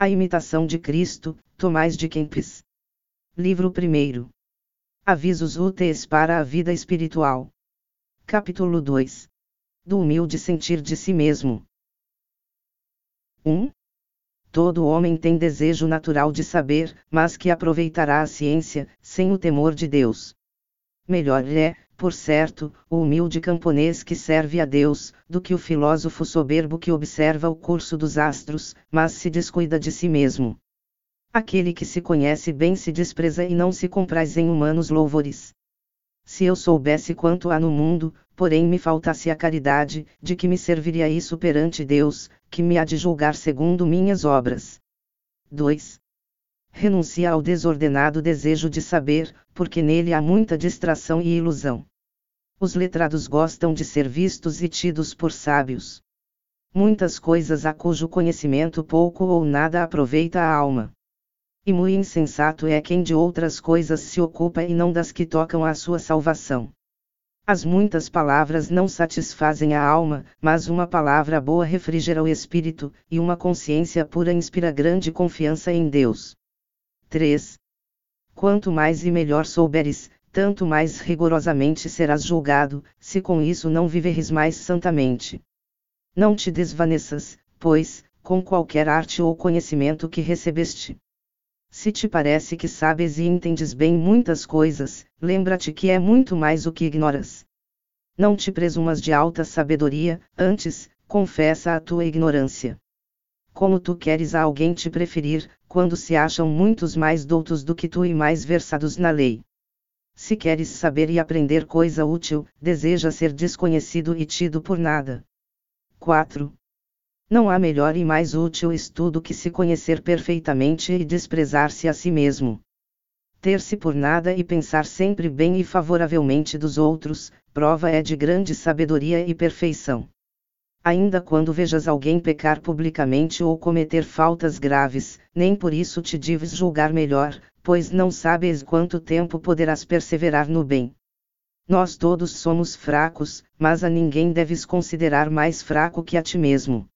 A imitação de Cristo, Tomás de Kempis. Livro 1. Avisos úteis para a vida espiritual. Capítulo 2. Do humilde sentir de si mesmo. 1. Todo homem tem desejo natural de saber, mas que aproveitará a ciência, sem o temor de Deus. Melhor é, por certo, o humilde camponês que serve a Deus, do que o filósofo soberbo que observa o curso dos astros, mas se descuida de si mesmo. Aquele que se conhece bem se despreza e não se compraz em humanos louvores. Se eu soubesse quanto há no mundo, porém me faltasse a caridade, de que me serviria isso perante Deus, que me há de julgar segundo minhas obras. 2 renuncia ao desordenado desejo de saber, porque nele há muita distração e ilusão. Os letrados gostam de ser vistos e tidos por sábios. Muitas coisas a cujo conhecimento pouco ou nada aproveita a alma. E muito insensato é quem de outras coisas se ocupa e não das que tocam à sua salvação. As muitas palavras não satisfazem a alma, mas uma palavra boa refrigera o espírito, e uma consciência pura inspira grande confiança em Deus. 3. Quanto mais e melhor souberes, tanto mais rigorosamente serás julgado, se com isso não viveres mais santamente. Não te desvaneças, pois, com qualquer arte ou conhecimento que recebeste. Se te parece que sabes e entendes bem muitas coisas, lembra-te que é muito mais o que ignoras. Não te presumas de alta sabedoria, antes, confessa a tua ignorância como tu queres a alguém te preferir, quando se acham muitos mais doutos do que tu e mais versados na lei. Se queres saber e aprender coisa útil, deseja ser desconhecido e tido por nada. 4. Não há melhor e mais útil estudo que se conhecer perfeitamente e desprezar-se a si mesmo. Ter-se por nada e pensar sempre bem e favoravelmente dos outros, prova é de grande sabedoria e perfeição ainda quando vejas alguém pecar publicamente ou cometer faltas graves, nem por isso te deves julgar melhor, pois não sabes quanto tempo poderás perseverar no bem. Nós todos somos fracos, mas a ninguém deves considerar mais fraco que a ti mesmo.